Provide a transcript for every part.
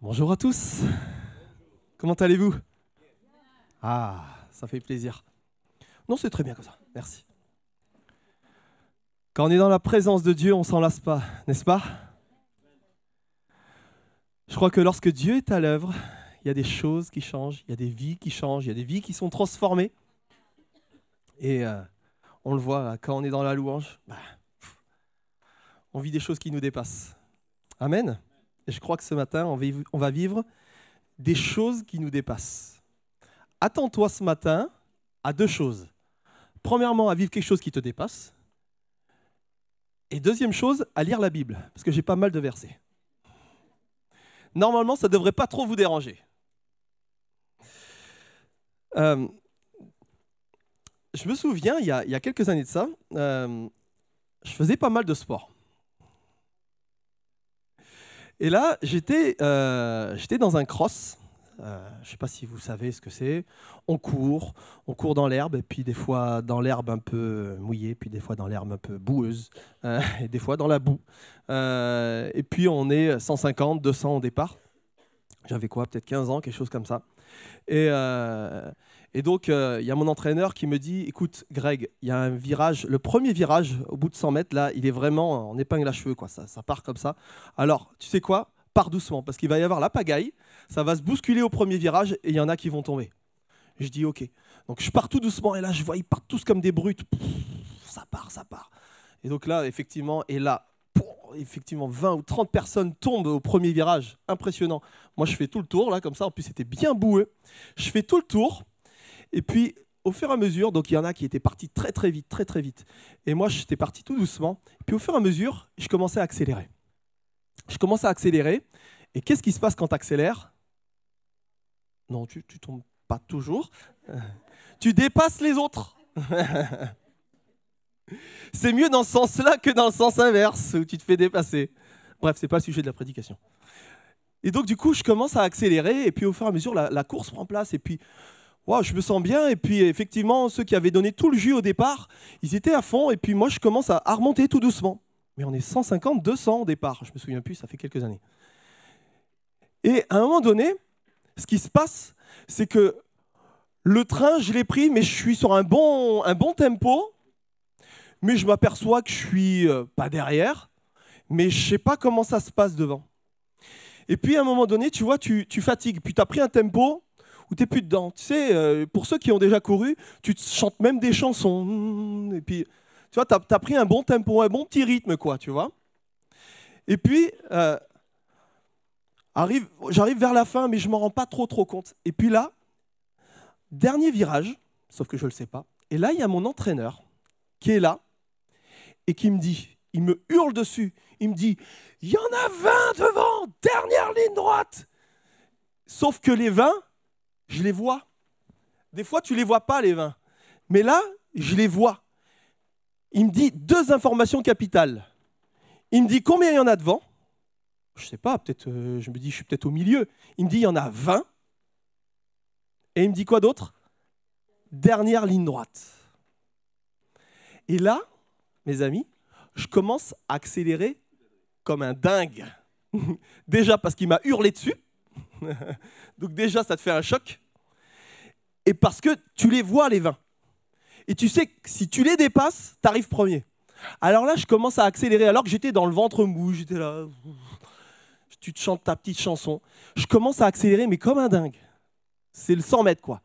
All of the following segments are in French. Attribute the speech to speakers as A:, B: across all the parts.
A: Bonjour à tous. Comment allez-vous? Ah, ça fait plaisir. Non, c'est très bien comme ça. Merci. Quand on est dans la présence de Dieu, on s'en lasse pas, n'est-ce pas? Je crois que lorsque Dieu est à l'œuvre, il y a des choses qui changent, il y a des vies qui changent, il y a des vies qui sont transformées. Et euh, on le voit quand on est dans la louange, bah, on vit des choses qui nous dépassent. Amen. Et je crois que ce matin, on va vivre des choses qui nous dépassent. Attends-toi ce matin à deux choses. Premièrement, à vivre quelque chose qui te dépasse. Et deuxième chose, à lire la Bible, parce que j'ai pas mal de versets. Normalement, ça ne devrait pas trop vous déranger. Euh, je me souviens, il y, a, quelques années de ça, euh, je faisais pas mal de sport. Et là, j'étais euh, dans un cross. Euh, je ne sais pas si vous savez ce que c'est. On court, on court dans l'herbe, et puis des fois dans l'herbe un peu mouillée, puis des fois dans l'herbe un peu boueuse, euh, et des fois dans la boue. et puis on est 150, 200 au départ. J'avais quoi, peut-être 15 ans, quelque chose comme ça. Et, et donc, euh, il y a mon entraîneur qui me dit Écoute, Greg, il y a un virage, le premier virage au bout de 100 mètres, là, il est vraiment en épingle à cheveux, quoi. Ça, part comme ça. Alors, tu sais quoi? Pars doucement, parce qu'il va y avoir la pagaille, ça va se bousculer au premier virage et il y en a qui vont tomber. Je dis Ok. Donc, je pars tout doucement et là, je vois, ils partent tous comme des brutes. ça part, ça part. Et donc là, effectivement, et là, effectivement 20 ou 30 personnes tombent au premier virage. Impressionnant. Moi, je fais tout le tour, là, comme ça. En plus, c'était bien boueux. Je fais tout le tour. Et puis, au fur et à mesure, donc il y en a qui étaient partis très très vite, très très vite. Et moi, j'étais parti tout doucement. Puis au fur et à mesure, je commençais à accélérer. Je commençais à accélérer. Et qu'est-ce qui se passe quand tu accélères? Non, tu ne tombes pas toujours. tu dépasses les autres. c'est mieux dans ce sens-là que dans le sens inverse, où tu te fais dépasser. Bref, c'est pas le sujet de la prédication. Et donc, du coup, je commence à accélérer, et puis au fur et à mesure, la course prend place, et puis je me sens bien. Et puis effectivement, ceux qui avaient donné tout le jus au départ, ils étaient à fond. Et puis moi, je commence à, remonter tout doucement. Mais on est 150, 200 au départ. Je me souviens plus, ça fait quelques années. Et à un moment donné, ce qui se passe, c'est que le train, je l'ai pris, mais je suis sur un bon, un bon tempo. Mais je m'aperçois que je suis euh, pas derrière. Mais je sais pas comment ça se passe devant. Et puis à un moment donné, tu vois, tu, tu fatigues. Puis tu as pris un tempo où tu n'es plus dedans. Tu sais, euh, pour ceux qui ont déjà couru, tu chantes même des chansons. Et puis, tu vois, tu as, pris un bon tempo, un bon petit rythme, quoi, tu vois. Et puis, euh, j'arrive vers la fin, mais je ne m'en rends pas trop, trop compte. Et puis là, dernier virage, sauf que je ne le sais pas. Et là, il y a mon entraîneur qui est là et qui me dit, il me hurle dessus, il me dit, il y en a 20 devant, dernière ligne droite. Sauf que les 20, je les vois. Des fois, tu ne les vois pas, les vins. Mais là, je les vois. Il me dit deux informations capitales. Il me dit combien il y en a devant. Je ne sais pas, peut-être, euh, je me dis, je suis peut-être au milieu. Il me dit, il y en a 20. Et il me dit quoi d'autre? Dernière ligne droite. Et là, mes amis, je commence à accélérer comme un dingue. Déjà parce qu'il m'a hurlé dessus. Donc déjà, ça te fait un choc. Et parce que tu les vois, les vins. Et tu sais que si tu les dépasses, tu arrives premier. Alors là, je commence à accélérer, alors que j'étais dans le ventre mou, j'étais là. Tu te chantes ta petite chanson. Je commence à accélérer, mais comme un dingue. C'est le 100 mètres, quoi.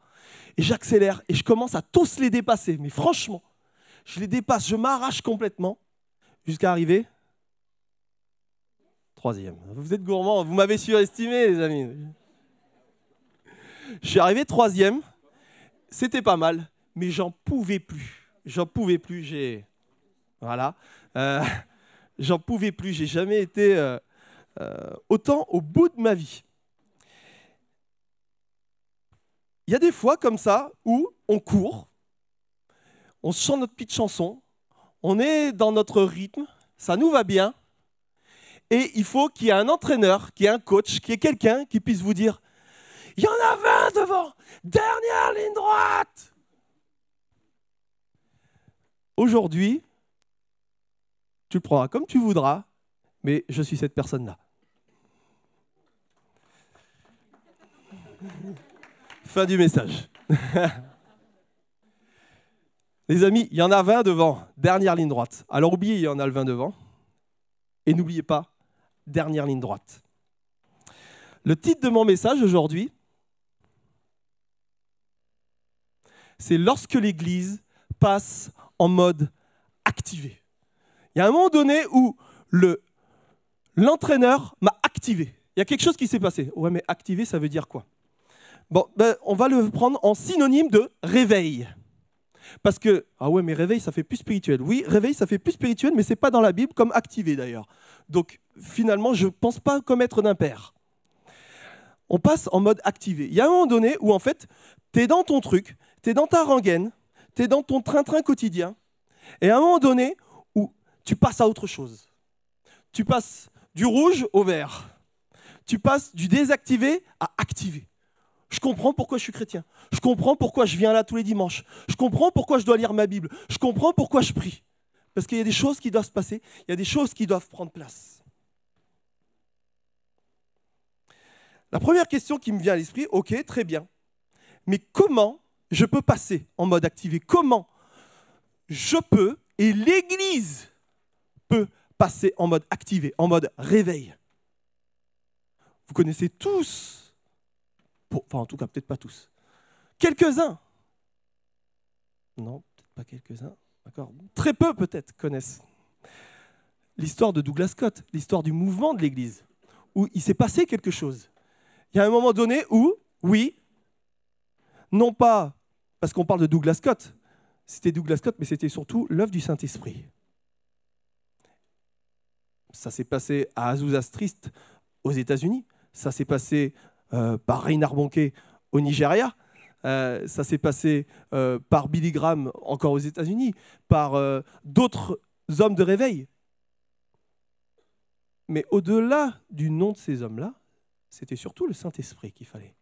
A: Et j'accélère, et je commence à tous les dépasser. Mais franchement, je les dépasse, je m'arrache complètement, jusqu'à arriver troisième. Vous êtes gourmand, vous m'avez surestimé, les amis. Je suis arrivé troisième. C'était pas mal, mais j'en pouvais plus. J'en pouvais plus. J'ai voilà. Euh, j'en pouvais plus. J'ai jamais été euh, euh, autant au bout de ma vie. Il y a des fois comme ça où on court, on chante notre petite chanson, on est dans notre rythme, ça nous va bien, et il faut qu'il y ait un entraîneur, qu'il y ait un coach, qu'il y ait quelqu'un qui puisse vous dire il y en a 20 devant. Dernière ligne droite. Aujourd'hui, tu le prendras comme tu voudras, mais je suis cette personne-là. Fin du message. Les amis, il y en a 20 devant, dernière ligne droite. Alors oubliez, il y en a le 20 devant. Et n'oubliez pas, dernière ligne droite. Le titre de mon message aujourd'hui, c'est lorsque l'Église passe en mode activé. Il y a un moment donné où le, l'entraîneur m'a activé. Il y a quelque chose qui s'est passé. Ouais, mais activé, ça veut dire quoi? Ben, on va le prendre en synonyme de réveil. Parce que, ah ouais, mais réveil, ça fait plus spirituel. Oui, réveil, ça fait plus spirituel, mais ce n'est pas dans la Bible comme activé d'ailleurs. Donc, finalement, je ne pense pas commettre d'impair. On passe en mode activé. Il y a un moment donné où, en fait, tu es dans ton truc, tu es dans ta rengaine, tu es dans ton train-train quotidien, et à un moment donné où tu passes à autre chose. Tu passes du rouge au vert. Tu passes du désactivé à activé. Je comprends pourquoi je suis chrétien. Je comprends pourquoi je viens là tous les dimanches. Je comprends pourquoi je dois lire ma Bible. Je comprends pourquoi je prie. Parce qu'il y a des choses qui doivent se passer. Il y a des choses qui doivent prendre place. La première question qui me vient à l'esprit, ok, très bien. Mais comment je peux passer en mode activé? Comment je peux et l'Église peut passer en mode activé, en mode réveil? Vous connaissez tous enfin, en tout cas, peut-être pas tous. Quelques-uns. Non, peut-être pas quelques-uns. D'accord. Très peu peut-être connaissent l'histoire de Douglas Scott, l'histoire du mouvement de l'Église, où il s'est passé quelque chose. Il y a un moment donné où, oui, non pas parce qu'on parle de Douglas Scott, c'était Douglas Scott, mais c'était surtout l'œuvre du Saint-Esprit. Ça s'est passé à Azusa Street aux États-Unis, ça s'est passé par Reinhard Bonnke au Nigeria. Euh, ça s'est passé euh, par Billy Graham encore aux États-Unis, par d'autres hommes de réveil. Mais au-delà du nom de ces hommes-là, c'était surtout le Saint-Esprit qu'il fallait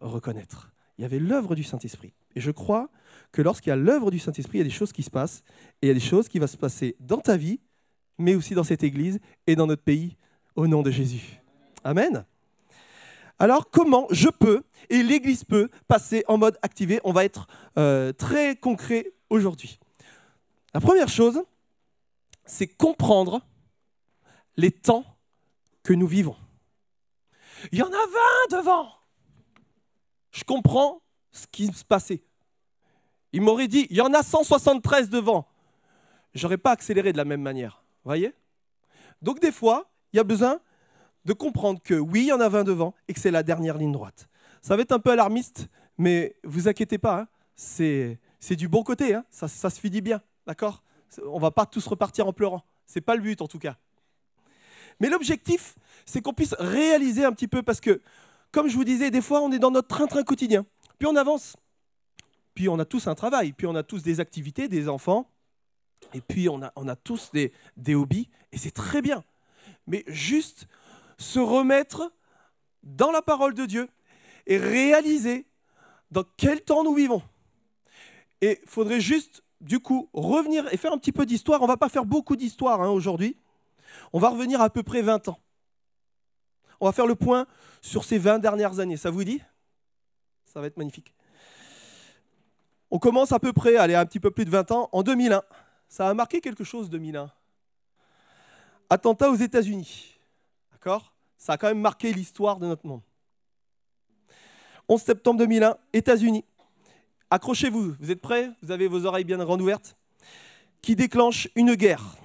A: reconnaître. Il y avait l'œuvre du Saint-Esprit. Et je crois que lorsqu'il y a l'œuvre du Saint-Esprit, il y a des choses qui se passent, et il y a des choses qui vont se passer dans ta vie, mais aussi dans cette Église et dans notre pays, au nom de Jésus. Amen. Alors comment je peux et l'Église peut passer en mode activé? On va être euh, très concret aujourd'hui. La première chose, c'est comprendre les temps que nous vivons. Il y en a 20 devant. Je comprends ce qui se passait. Il m'aurait dit, il y en a 173 devant. Je n'aurais pas accéléré de la même manière. Voyez? Donc des fois, il y a besoin de comprendre que oui, il y en a 20 devant et que c'est la dernière ligne droite. Ça va être un peu alarmiste, mais vous inquiétez pas, hein. c'est, du bon côté, hein. ça, se finit bien, d'accord? On va pas tous repartir en pleurant, c'est pas le but en tout cas. Mais l'objectif, c'est qu'on puisse réaliser un petit peu, parce que, comme je vous disais, des fois, on est dans notre train-train quotidien, puis on avance, puis on a tous un travail, puis on a tous des activités, des enfants, et puis on a, on a tous des, des hobbies, et c'est très bien. Mais juste se remettre dans la parole de Dieu et réaliser dans quel temps nous vivons. Et il faudrait juste, du coup, revenir et faire un petit peu d'histoire. On ne va pas faire beaucoup d'histoire hein, aujourd'hui. On va revenir à peu près 20 ans. On va faire le point sur ces 20 dernières années. Ça vous dit? Ça va être magnifique. On commence à peu près, allez, un petit peu plus de 20 ans, en 2001. Ça a marqué quelque chose, 2001. Attentat aux États-Unis. D'accord? Ça a quand même marqué l'histoire de notre monde. 11 septembre 2001, États-Unis. Accrochez-vous, vous êtes prêts? Vous avez vos oreilles bien grandes ouvertes Qui déclenche une guerre.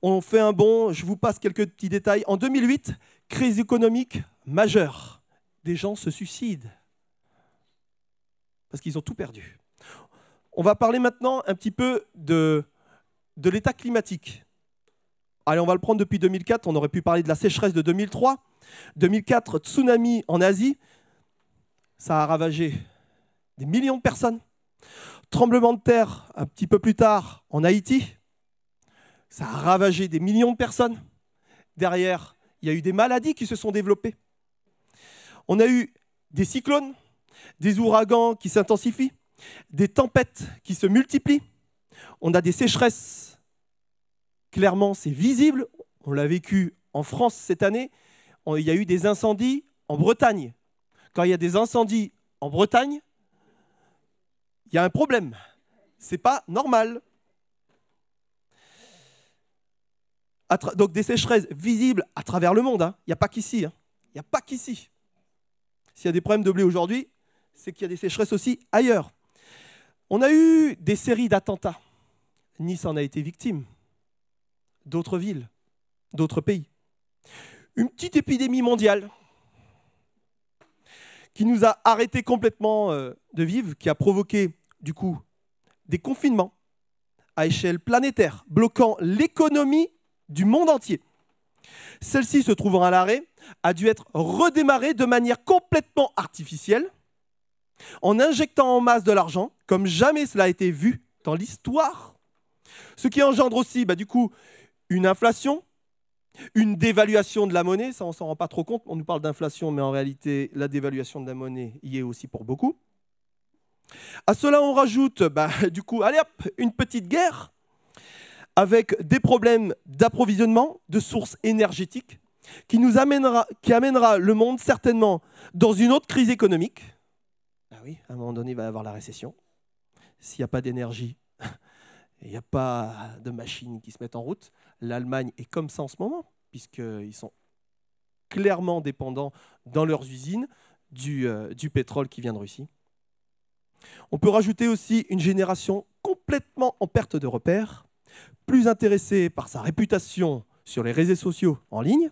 A: On fait un bond, je vous passe quelques petits détails. En 2008, crise économique majeure. Des gens se suicident parce qu'ils ont tout perdu. On va parler maintenant un petit peu de, de l'état climatique. Allez, on va le prendre depuis 2004. On aurait pu parler de la sécheresse de 2003. 2004, tsunami en Asie. Ça a ravagé des millions de personnes. Tremblement de terre un petit peu plus tard en Haïti. Ça a ravagé des millions de personnes. Derrière, il y a eu des maladies qui se sont développées. On a eu des cyclones, des ouragans qui s'intensifient, des tempêtes qui se multiplient. On a des sécheresses Clairement, c'est visible. On l'a vécu en France cette année. Il y a eu des incendies en Bretagne. quand il y a des incendies en Bretagne, il y a un problème. C'est pas normal. Donc des sécheresses visibles à travers le monde. Hein. Il n'y a pas qu'ici. Hein. Il n'y a pas qu'ici. S'il y a des problèmes de blé aujourd'hui, c'est qu'il y a des sécheresses aussi ailleurs. On a eu des séries d'attentats. Nice en a été victime. D'autres villes, d'autres pays. Une petite épidémie mondiale qui nous a arrêté complètement euh, de vivre, qui a provoqué du coup des confinements à échelle planétaire, bloquant l'économie du monde entier. Celle-ci, se trouvant à l'arrêt, a dû être redémarrée de manière complètement artificielle, en injectant en masse de l'argent, comme jamais cela a été vu dans l'histoire. Ce qui engendre aussi, bah, du coup, une inflation, une dévaluation de la monnaie, ça on s'en rend pas trop compte, on nous parle d'inflation, mais en réalité, la dévaluation de la monnaie y est aussi pour beaucoup. À cela, on rajoute, bah, du coup, allez hop, une petite guerre avec des problèmes d'approvisionnement, de sources énergétiques, qui amènera, qui amènera le monde certainement dans une autre crise économique. Ah oui, à un moment donné, il va y avoir la récession. S'il n'y a pas d'énergie, il n'y a pas de machines qui se mettent en route. L'Allemagne est comme ça en ce moment, puisqu'ils sont clairement dépendants dans leurs usines du, euh, du pétrole qui vient de Russie. On peut rajouter aussi une génération complètement en perte de repères, plus intéressée par sa réputation sur les réseaux sociaux en ligne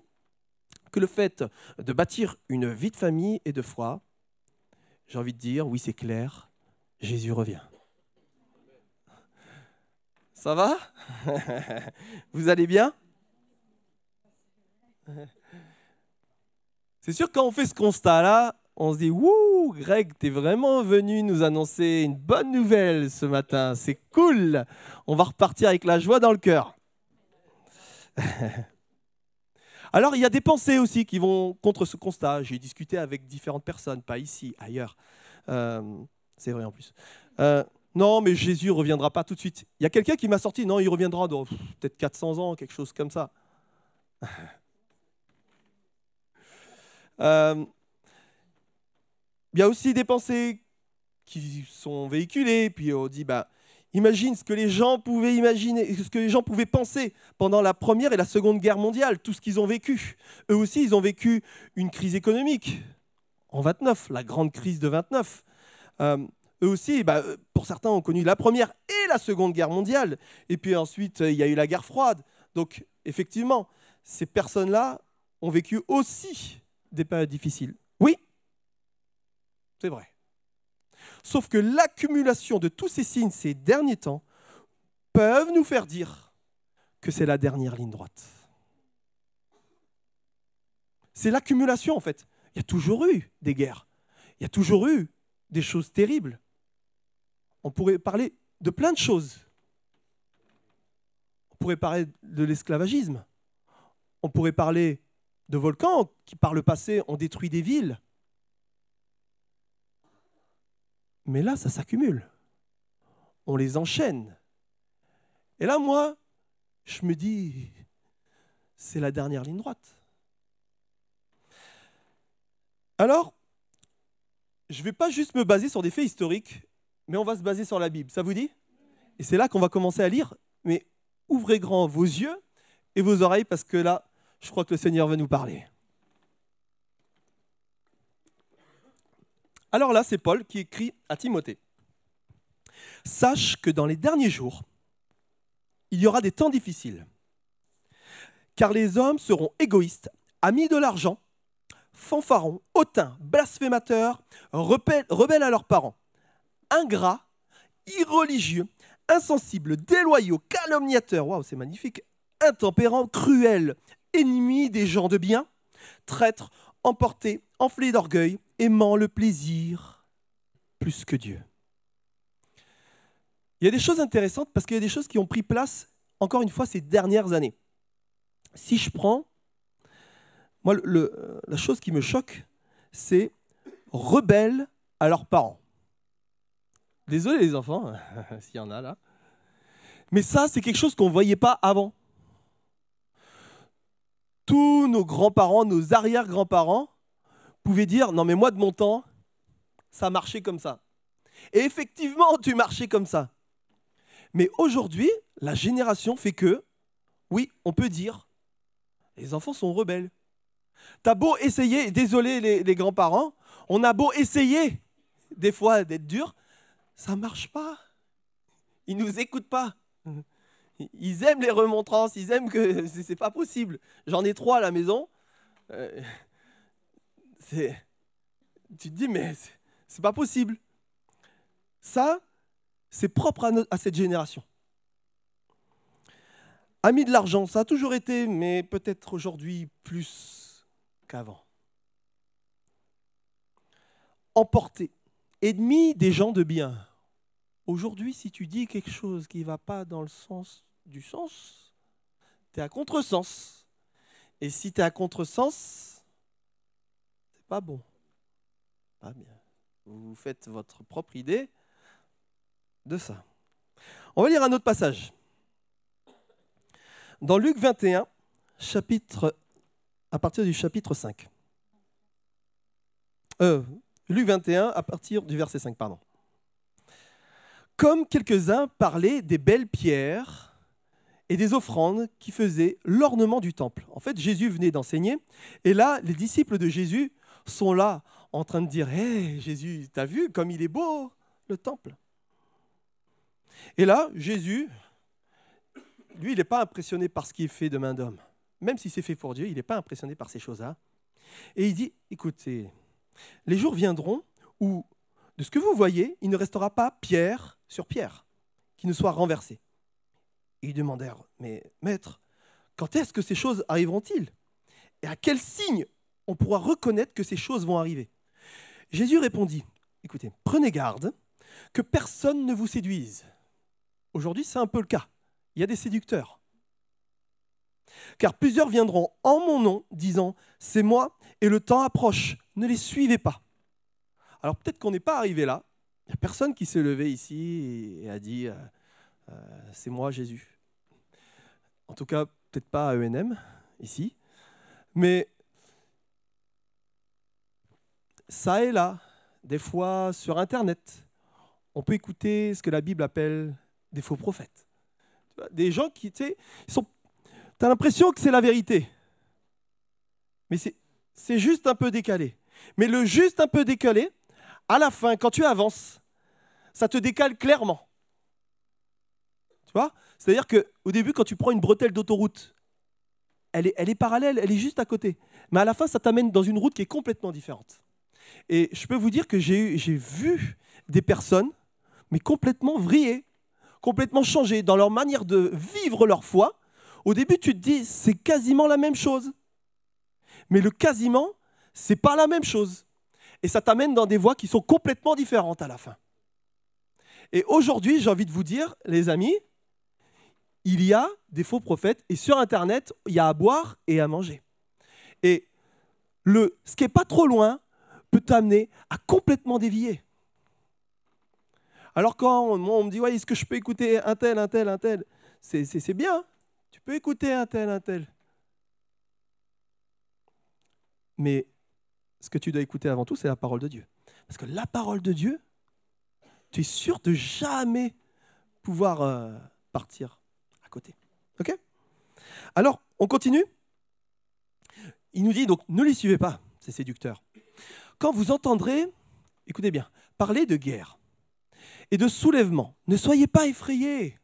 A: que le fait de bâtir une vie de famille et de foi. J'ai envie de dire, oui c'est clair, Jésus revient. Ça va? Vous allez bien? C'est sûr, quand on fait ce constat-là, on se dit Wouh, Greg, t'es vraiment venu nous annoncer une bonne nouvelle ce matin. C'est cool. On va repartir avec la joie dans le cœur. Alors, il y a des pensées aussi qui vont contre ce constat. J'ai discuté avec différentes personnes, pas ici, ailleurs. Euh, c'est vrai en plus. Euh, non, mais Jésus ne reviendra pas tout de suite. Il y a quelqu'un qui m'a sorti, non, il reviendra dans peut-être 400 ans, quelque chose comme ça. euh, il y a aussi des pensées qui sont véhiculées, puis on dit, bah, imagine ce que les gens pouvaient imaginer, ce que les gens pouvaient penser pendant la Première et la Seconde Guerre mondiale, tout ce qu'ils ont vécu. Eux aussi, ils ont vécu une crise économique en 29, la grande crise de 29. Euh, eux aussi, bah, pour certains, ont connu la Première et la Seconde Guerre mondiale. Et puis ensuite, il y a eu la guerre froide. Donc, effectivement, ces personnes-là ont vécu aussi des périodes difficiles. Oui, c'est vrai. Sauf que l'accumulation de tous ces signes ces derniers temps peuvent nous faire dire que c'est la dernière ligne droite. C'est l'accumulation en fait. Il y a toujours eu des guerres. Il y a toujours eu des choses terribles. On pourrait parler de plein de choses. On pourrait parler de l'esclavagisme. On pourrait parler de volcans qui, par le passé, ont détruit des villes. Mais là, ça s'accumule. On les enchaîne. Et là, moi, je me dis, c'est la dernière ligne droite. Alors, je ne vais pas juste me baser sur des faits historiques, mais on va se baser sur la Bible. Ça vous dit? Et c'est là qu'on va commencer à lire. Mais ouvrez grand vos yeux et vos oreilles, parce que là, je crois que le Seigneur veut nous parler. Alors là, c'est Paul qui écrit à Timothée. Sache que dans les derniers jours, il y aura des temps difficiles, car les hommes seront égoïstes, amis de l'argent, fanfarons, hautains, blasphémateurs, rebelles à leurs parents, ingrats, irreligieux, insensibles, déloyaux, calomniateurs, waouh, c'est magnifique, intempérants, cruels, ennemis des gens de bien, traîtres, emportés, enflés d'orgueil, aimant le plaisir plus que Dieu. Il y a des choses intéressantes parce qu'il y a des choses qui ont pris place, encore une fois, ces dernières années. Si je prends, moi, la chose qui me choque, c'est rebelles à leurs parents. Désolé les enfants, s'il y en a là. Mais ça, c'est quelque chose qu'on ne voyait pas avant. Tous nos grands-parents, nos arrière-grands-parents pouvaient dire Non, mais moi, de mon temps, ça marchait comme ça. Et effectivement, tu marchais comme ça. Mais aujourd'hui, la génération fait que, oui, on peut dire les enfants sont rebelles. T'as beau essayer, désolé les, les grands-parents, on a beau essayer des fois d'être dur, ça marche pas. Ils nous écoutent pas. Ils aiment les remontrances, ils aiment que c'est pas possible. J'en ai trois à la maison. Euh, tu te dis mais c'est pas possible. Ça, c'est propre à, cette génération. Ami de l'argent, ça a toujours été, mais peut-être aujourd'hui plus qu'avant. Emporté, ennemi des gens de bien. Aujourd'hui, si tu dis quelque chose qui ne va pas dans le sens du sens, tu es à contresens. Et si tu es à contresens, c'est pas bon. Pas bien. Vous faites votre propre idée de ça. On va lire un autre passage. Dans Luc 21, chapitre, à partir du chapitre 5. Euh, Luc 21, à partir du verset 5, pardon. Comme quelques-uns parlaient des belles pierres et des offrandes qui faisaient l'ornement du temple. En fait, Jésus venait d'enseigner, et là, les disciples de Jésus sont là en train de dire Hé, Jésus, t'as vu comme il est beau, le temple? Et là, Jésus, lui, il n'est pas impressionné par ce qui est fait de main d'homme. Même si c'est fait pour Dieu, il n'est pas impressionné par ces choses-là. Et il dit, écoutez, les jours viendront où, de ce que vous voyez, il ne restera pas pierre sur pierre qui ne soit renversée. ils demandèrent, mais maître, quand est-ce que ces choses arriveront-ils? Et à quel signe on pourra reconnaître que ces choses vont arriver? Jésus répondit, écoutez, prenez garde que personne ne vous séduise. Aujourd'hui, c'est un peu le cas il y a des séducteurs. Car plusieurs viendront en mon nom, disant, c'est moi, et le temps approche, ne les suivez pas. Alors peut-être qu'on n'est pas arrivé là, il n'y a personne qui s'est levé ici et a dit, euh, euh, c'est moi Jésus. En tout cas, peut-être pas à ENM, ici, mais ça et là, des fois sur Internet, on peut écouter ce que la Bible appelle des faux prophètes. Des gens qui, tu sais, sont... as l'impression que c'est la vérité. Mais c'est juste un peu décalé. Mais le juste un peu décalé, à la fin, quand tu avances, ça te décale clairement. Tu vois? C'est-à-dire qu'au début, quand tu prends une bretelle d'autoroute, elle est, elle est parallèle, elle est juste à côté. Mais à la fin, ça t'amène dans une route qui est complètement différente. Et je peux vous dire que j'ai vu des personnes, mais complètement vrillées, complètement changé dans leur manière de vivre leur foi, au début tu te dis c'est quasiment la même chose. Mais le quasiment, c'est pas la même chose. Et ça t'amène dans des voies qui sont complètement différentes à la fin. Et aujourd'hui, j'ai envie de vous dire, les amis, il y a des faux prophètes et sur Internet, il y a à boire et à manger. Et le, ce qui n'est pas trop loin peut t'amener à complètement dévier. Alors quand on, me dit, ouais, est-ce que je peux écouter un tel, un tel, un tel? C'est bien, tu peux écouter un tel, un tel. Mais ce que tu dois écouter avant tout, c'est la parole de Dieu. Parce que la parole de Dieu, tu es sûr de jamais pouvoir euh, partir à côté. OK? Alors, on continue Il nous dit donc, ne les suivez pas, ces séducteurs. Quand vous entendrez, écoutez bien, parler de guerre et de soulèvement. Ne soyez pas effrayés.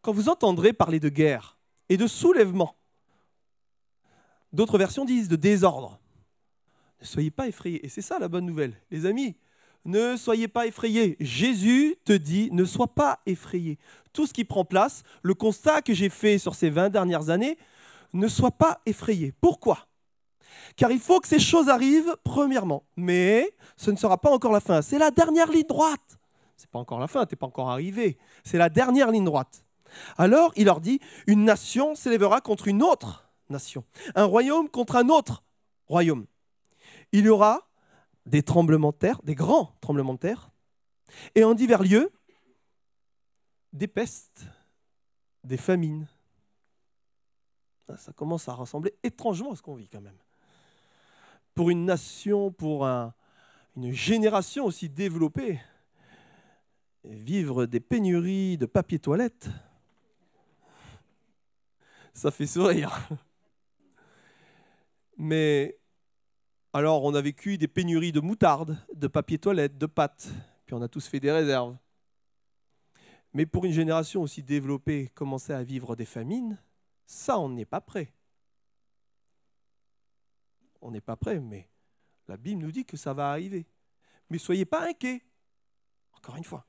A: Quand vous entendrez parler de guerre et de soulèvement, d'autres versions disent de désordre. Ne soyez pas effrayés. Et c'est ça la bonne nouvelle. Les amis, ne soyez pas effrayés. Jésus te dit, ne sois pas effrayé. Tout ce qui prend place, le constat que j'ai fait sur ces 20 dernières années, ne sois pas effrayé. Pourquoi? Car il faut que ces choses arrivent, premièrement. Mais ce ne sera pas encore la fin. C'est la dernière ligne droite. Ce n'est pas encore la fin, tu n'es pas encore arrivé. C'est la dernière ligne droite. Alors il leur dit, une nation s'élèvera contre une autre un royaume contre un autre royaume. Il y aura des tremblements de terre, des grands tremblements de terre, et en divers lieux, des pestes, des famines. Ça commence à ressembler étrangement à ce qu'on vit quand même. pour une nation, pour une génération aussi développée, vivre des pénuries de papier toilette, ça fait sourire. Mais alors on a vécu des pénuries de moutarde, de papier toilette, de pâtes, puis on a tous fait des réserves. Mais pour une génération aussi développée, commencer à vivre des famines, ça, on n'est pas prêt. On n'est pas prêt, mais la Bible nous dit que ça va arriver. Mais soyez pas inquiets. Encore une fois.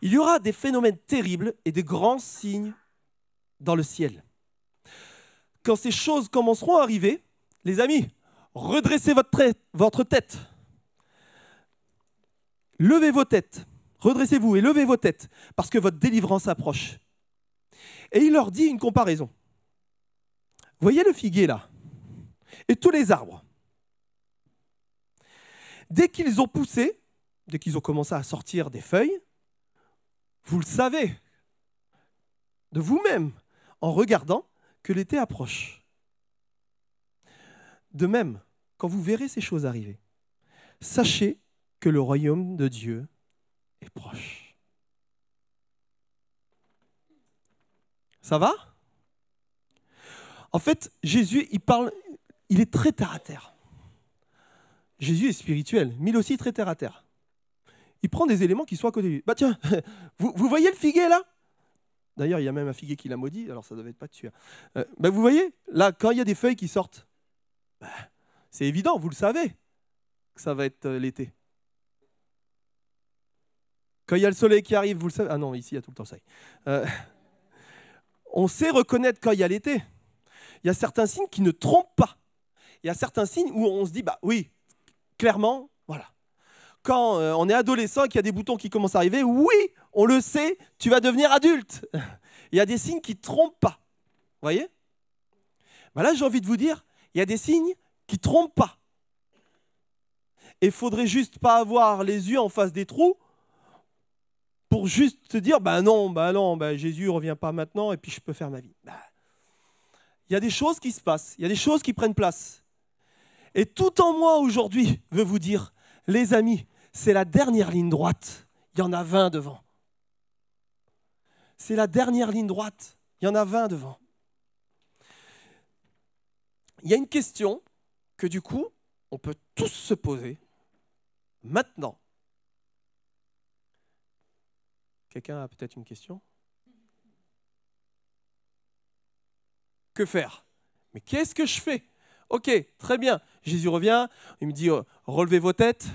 A: Il y aura des phénomènes terribles et des grands signes dans le ciel. Quand ces choses commenceront à arriver, les amis, redressez votre, tête. Levez vos têtes. Redressez-vous et levez vos têtes, parce que votre délivrance approche. Et il leur dit une comparaison. Voyez le figuier là, et tous les arbres. Dès qu'ils ont poussé, dès qu'ils ont commencé à sortir des feuilles, vous le savez de vous-même en regardant que l'été approche. De même, quand vous verrez ces choses arriver, sachez que le royaume de Dieu est proche. Ça va? En fait, Jésus, il parle, il est très terre à terre. Jésus est spirituel, mais il est aussi très terre à terre. Il prend des éléments qui sont à côté de lui. Bah tiens, vous, voyez le figuier là? D'ailleurs, il y a même un figuier qui l'a maudit, alors ça ne devait être pas dessus. Euh, bah, vous voyez, là, quand il y a des feuilles qui sortent, bah, c'est évident, vous le savez, que ça va être euh, l'été. Quand il y a le soleil qui arrive, vous le savez. Ah non, ici, il y a tout le temps ça. Euh, on sait reconnaître quand il y a l'été. Il y a certains signes qui ne trompent pas. Il y a certains signes où on se dit, bah oui, clairement, voilà. Quand on est adolescent et qu'il y a des boutons qui commencent à arriver, oui, on le sait, tu vas devenir adulte. il y a des signes qui ne trompent pas. Vous voyez? Bah Là, j'ai envie de vous dire, il y a des signes qui ne trompent pas. Et il faudrait juste pas avoir les yeux en face des trous pour juste te dire, ben non, ben non, ben Jésus ne revient pas maintenant et puis je peux faire ma vie. Bah, il y a des choses qui se passent, il y a des choses qui prennent place. Et tout en moi aujourd'hui veut vous dire, les amis, c'est la dernière ligne droite. Il y en a 20 devant. C'est la dernière ligne droite. Il y en a 20 devant. Il y a une question que du coup, on peut tous se poser maintenant Quelqu'un a peut-être une question? Que faire? Mais qu'est-ce que je fais? Ok, très bien. Jésus revient, il me dit, oh, relevez vos têtes.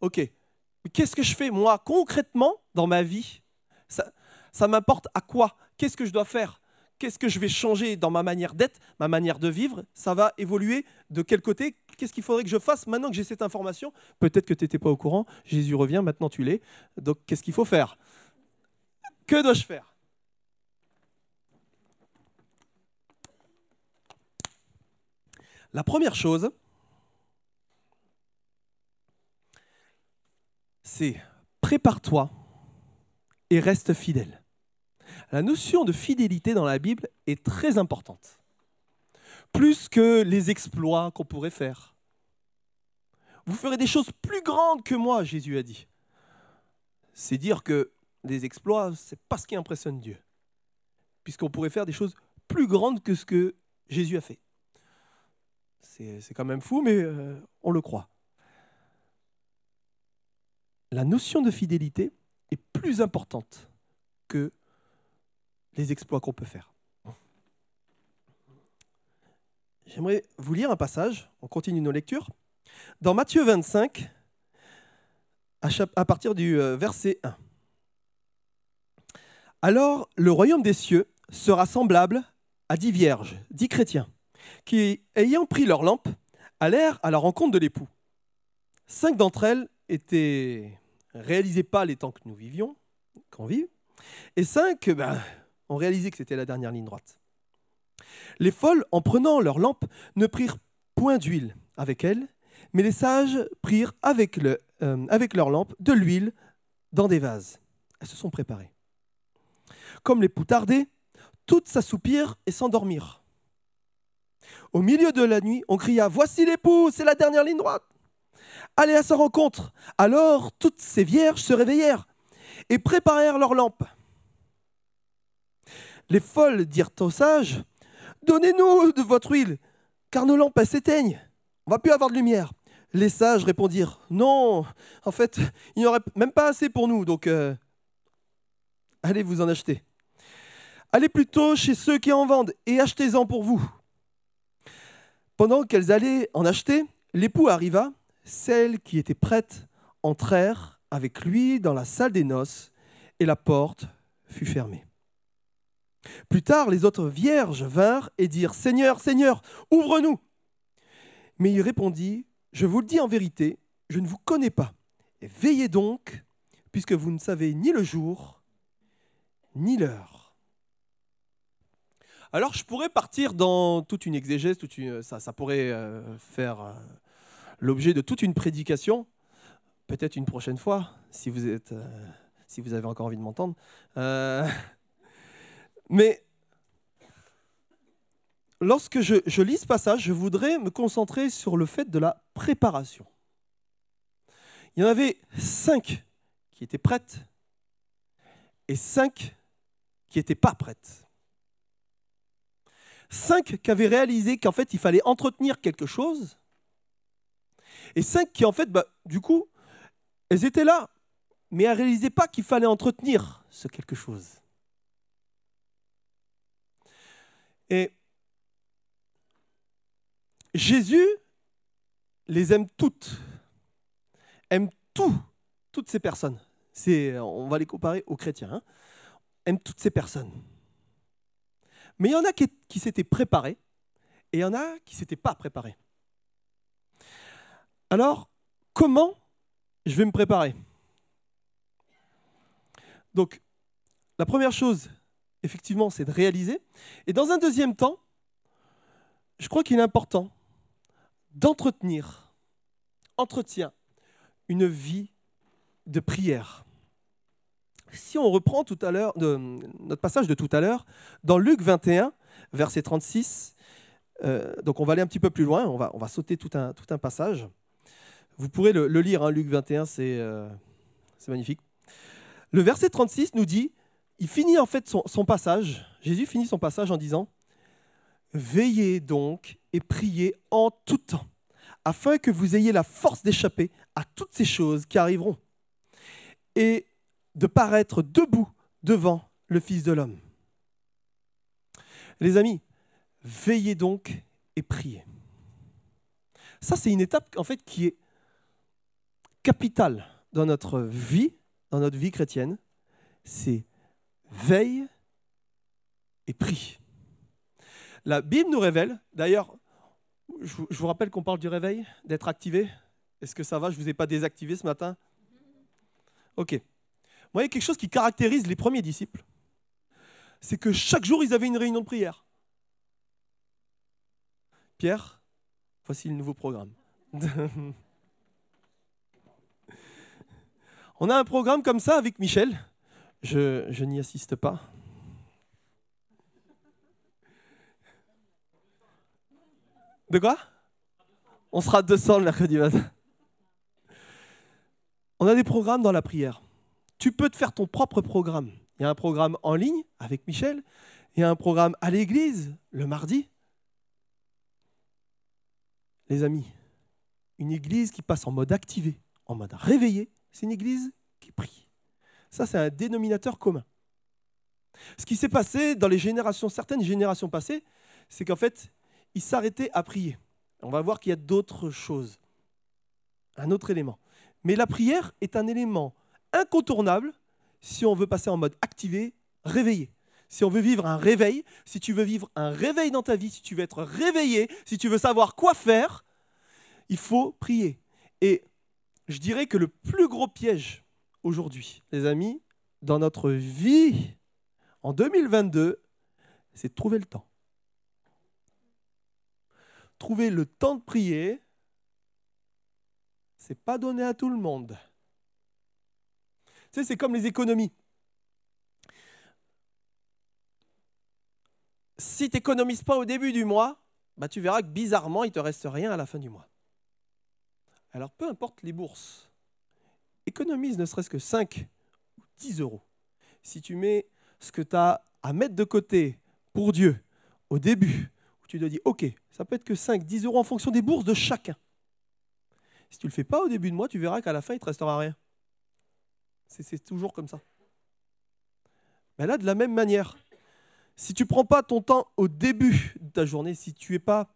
A: Ok, mais qu'est-ce que je fais moi concrètement dans ma vie? Ça, m'importe à quoi? Qu'est-ce que je dois faire? Qu'est-ce que je vais changer dans ma manière d'être, ma manière de vivre? Ça va évoluer de quel côté? Qu'est-ce qu'il faudrait que je fasse maintenant que j'ai cette information? Peut-être que tu n'étais pas au courant, Jésus revient, maintenant tu l'es. Donc qu'est-ce qu'il faut faire? Que dois-je faire? La première chose, c'est prépare-toi et reste fidèle. La notion de fidélité dans la Bible est très importante. Plus que les exploits qu'on pourrait faire. Vous ferez des choses plus grandes que moi, Jésus a dit. C'est dire que les exploits, ce n'est pas ce qui impressionne Dieu. Puisqu'on pourrait faire des choses plus grandes que ce que Jésus a fait. C'est quand même fou, mais euh, on le croit. La notion de fidélité est plus importante que les exploits qu'on peut faire. J'aimerais vous lire un passage, on continue nos lectures. Dans Matthieu 25, à partir du euh, verset 1. Alors le royaume des cieux sera semblable à dix vierges, dix chrétiens, qui, ayant pris leur lampe, allèrent à la rencontre de l'époux. Cinq d'entre elles étaient réalisaient pas les temps que nous vivions, qu'on vit, et cinq ben, ont réalisé que c'était la dernière ligne droite. Les folles, en prenant leur lampe, ne prirent point d'huile avec elles, mais les sages prirent avec, le, euh, avec leur lampe de l'huile dans des vases. Elles se sont préparées. Comme les poutardaient, toutes s'assoupirent et s'endormirent. Au milieu de la nuit, on cria Voici l'époux, c'est la dernière ligne droite. Allez à sa rencontre. Alors toutes ces vierges se réveillèrent et préparèrent leurs lampes. Les folles dirent aux sages Donnez-nous de votre huile, car nos lampes s'éteignent. On va plus avoir de lumière. Les sages répondirent Non, en fait, il n'y aurait même pas assez pour nous, donc euh, allez vous en acheter. Allez plutôt chez ceux qui en vendent et achetez-en pour vous. Pendant qu'elles allaient en acheter, l'époux arriva, celles qui étaient prêtes entrèrent avec lui dans la salle des noces, et la porte fut fermée. Plus tard, les autres vierges vinrent et dirent Seigneur, Seigneur, ouvre-nous. Mais il répondit Je vous le dis en vérité, je ne vous connais pas. veillez donc, puisque vous ne savez ni le jour, ni l'heure. Alors je pourrais partir dans toute une exégèse, toute ça, pourrait euh, faire euh, l'objet de toute une prédication, peut-être une prochaine fois, si vous, êtes, euh, si vous avez encore envie de m'entendre. mais lorsque je, je lis ce passage, je voudrais me concentrer sur le fait de la préparation. Il y en avait cinq qui étaient prêtes et cinq qui n'étaient pas prêtes. Cinq qui avaient réalisé qu'en fait il fallait entretenir quelque chose et cinq qui en fait, bah, du coup, elles étaient là, mais elles ne réalisaient pas qu'il fallait entretenir ce quelque chose. Et Jésus les aime toutes, aime tout, toutes ces personnes. On va les comparer aux chrétiens, hein. aime toutes ces personnes. Mais il y en a qui, qui s'étaient préparés et il y en a qui ne s'étaient pas préparés. Alors, comment je vais me préparer? Donc, la première chose, effectivement, c'est de réaliser. Et dans un deuxième temps, je crois qu'il est important d'entretenir, entretien, une vie de prière. Si on reprend tout à l'heure notre passage de tout à l'heure, dans Luc 21, verset 36, euh, donc on va aller un petit peu plus loin, on va, sauter tout un passage. Vous pourrez le, lire, hein, Luc 21, euh, c'est magnifique. Le verset 36 nous dit, il finit en fait son, son passage, Jésus finit son passage en disant, Veillez donc et priez en tout temps, afin que vous ayez la force d'échapper à toutes ces choses qui arriveront, et de paraître debout devant le Fils de l'homme. Les amis, veillez donc et priez. Ça, c'est une étape en fait qui est capital dans notre vie, dans notre vie chrétienne, c'est veille et prie. La Bible nous révèle, d'ailleurs, je vous rappelle qu'on parle du réveil, d'être activé. Est-ce que ça va? Je ne vous ai pas désactivé ce matin Ok. Vous voyez, quelque chose qui caractérise les premiers disciples, c'est que chaque jour, ils avaient une réunion de prière. Pierre, voici le nouveau programme. On a un programme comme ça avec Michel? Je, n'y assiste pas. De quoi? On sera 200 le mercredi matin. On a des programmes dans la prière. Tu peux te faire ton propre programme. Il y a un programme en ligne avec Michel. Il y a un programme à l'église le mardi. Les amis, une église qui passe en mode activé, en mode réveillé, c'est une église qui prie. Ça, c'est un dénominateur commun. Ce qui s'est passé dans les générations, certaines générations passées, c'est qu'en fait, ils s'arrêtaient à prier. On va voir qu'il y a d'autres choses, un autre élément. Mais la prière est un élément incontournable si on veut passer en mode activé, réveillé. Si on veut vivre un réveil, si tu veux vivre un réveil dans ta vie, si tu veux être réveillé, si tu veux savoir quoi faire, il faut prier. Et je dirais que le plus gros piège aujourd'hui, les amis, dans notre vie en 2022, c'est de trouver le temps. Trouver le temps de prier, c'est pas donné à tout le monde. Tu sais, c'est comme les économies. Si tu n'économises pas au début du mois, bah, tu verras que bizarrement, il ne te reste rien à la fin du mois. Alors peu importe les bourses, économise ne serait-ce que 5 ou 10 euros. Si tu mets ce que tu as à mettre de côté pour Dieu au début, où tu te dis, OK, ça peut être que 5, 10 euros en fonction des bourses de chacun. Si tu ne le fais pas au début de mois, tu verras qu'à la fin, il ne te restera rien. C'est toujours comme ça. Mais là, de la même manière, si tu ne prends pas ton temps au début de ta journée, si tu n'es pas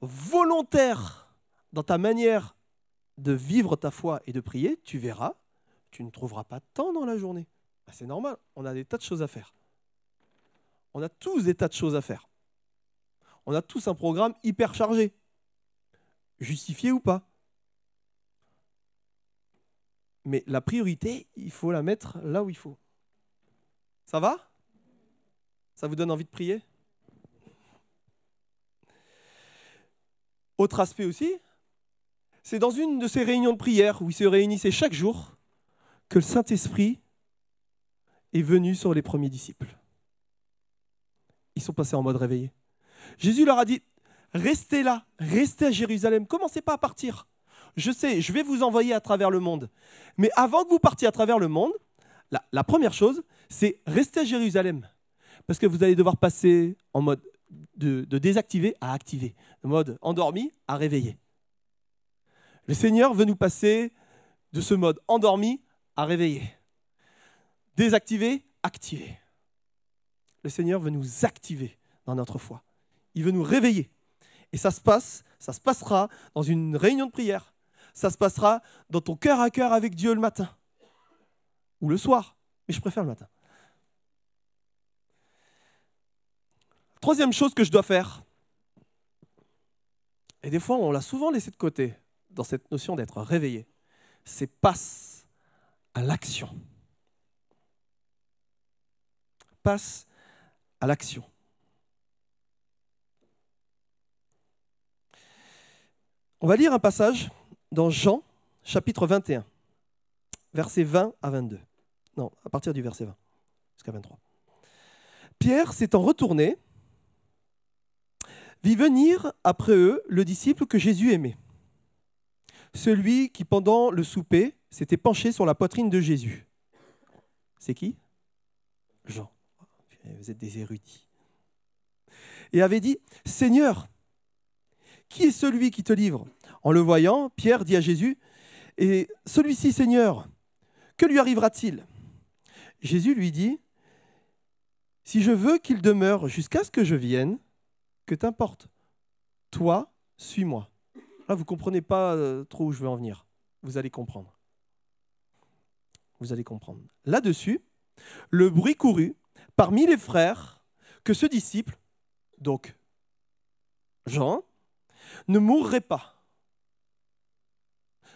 A: volontaire dans ta manière de vivre ta foi et de prier, tu verras, tu ne trouveras pas de temps dans la journée. Ben, c'est normal, on a des tas de choses à faire. On a tous des tas de choses à faire. On a tous un programme hyper chargé. Justifié ou pas. Mais la priorité, il faut la mettre là où il faut. Ça va? Ça vous donne envie de prier? Autre aspect aussi, c'est dans une de ces réunions de prière où ils se réunissaient chaque jour que le Saint-Esprit est venu sur les premiers disciples. Ils sont passés en mode réveillé. Jésus leur a dit, restez là, restez à Jérusalem, commencez pas à partir. Je sais, je vais vous envoyer à travers le monde. Mais avant que vous partiez à travers le monde, la, première chose, c'est rester à Jérusalem. Parce que vous allez devoir passer en mode de, de à activer, de mode endormi à réveillé. Le Seigneur veut nous passer de ce mode endormi à réveillé. Désactiver, activer. Le Seigneur veut nous activer dans notre foi. Il veut nous réveiller. Et ça se passe, ça se passera dans une réunion de prière. Ça se passera dans ton cœur à cœur avec Dieu le matin. Ou le soir. Mais je préfère le matin. Troisième chose que je dois faire, et des fois on l'a souvent laissé de côté dans cette notion d'être réveillé, c'est passe à l'action. Passe à l'action. On va lire un passage dans Jean, chapitre 21, versets 20 à 22. Non, à partir du verset 20 jusqu'à 23. Pierre s'étant retourné, vit venir après eux le disciple que Jésus aimait, celui qui pendant le souper s'était penché sur la poitrine de Jésus. C'est qui? Jean. Vous êtes des érudits. Et avait dit, Seigneur, qui est celui qui te livre? En le voyant, Pierre dit à Jésus, Et celui-ci, Seigneur, que lui arrivera-t-il? Jésus lui dit, Si je veux qu'il demeure jusqu'à ce que je vienne, que t'importe Toi, suis-moi. Là, vous ne comprenez pas euh, trop où je veux en venir. Vous allez comprendre. Vous allez comprendre. Là-dessus, le bruit courut parmi les frères que ce disciple, donc Jean, ne mourrait pas.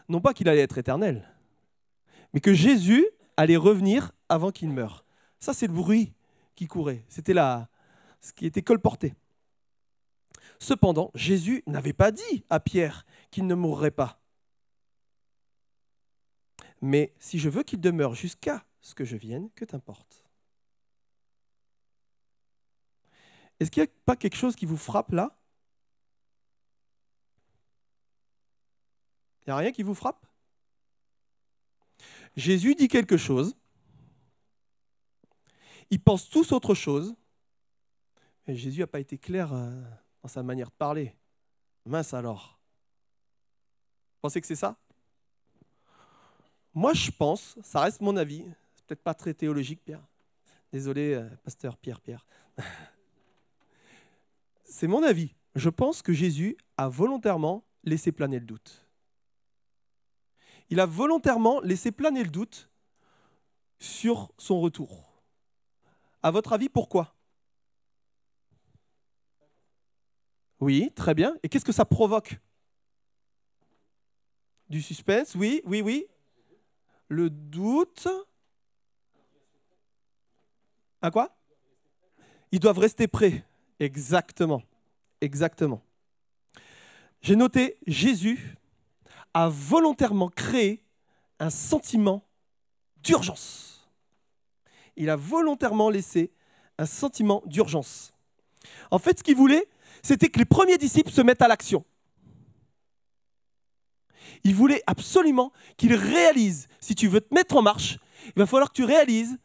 A: Non pas qu'il allait être éternel, mais que Jésus allait revenir avant qu'il meure. Ça, c'est le bruit qui courait. C'était là ce qui était colporté. Cependant, Jésus n'avait pas dit à Pierre qu'il ne mourrait pas. Mais si je veux qu'il demeure jusqu'à ce que je vienne, que t'importe Est-ce qu'il n'y a pas quelque chose qui vous frappe là? Il n'y a rien qui vous frappe? Jésus dit quelque chose. Ils pensent tous autre chose. Mais Jésus n'a pas été clair euh, dans sa manière de parler. Mince alors. Vous pensez que c'est ça? Moi, je pense, ça reste mon avis, c'est peut-être pas très théologique, Pierre. Désolé, euh, pasteur Pierre, Pierre. c'est mon avis. Je pense que Jésus a volontairement laissé planer le doute. Il a volontairement laissé planer le doute sur son retour. À votre avis, pourquoi? Oui, très bien. Et qu'est-ce que ça provoque? Du suspense, oui, oui, oui. Le doute. À quoi? Ils doivent rester prêts. Exactement. Exactement. J'ai noté Jésus a volontairement créé un sentiment d'urgence. Il a volontairement laissé un sentiment d'urgence. En fait, ce qu'il voulait, c'était que les premiers disciples se mettent à l'action. Il voulait absolument qu'ils réalisent, si tu veux te mettre en marche, il va falloir que tu réalises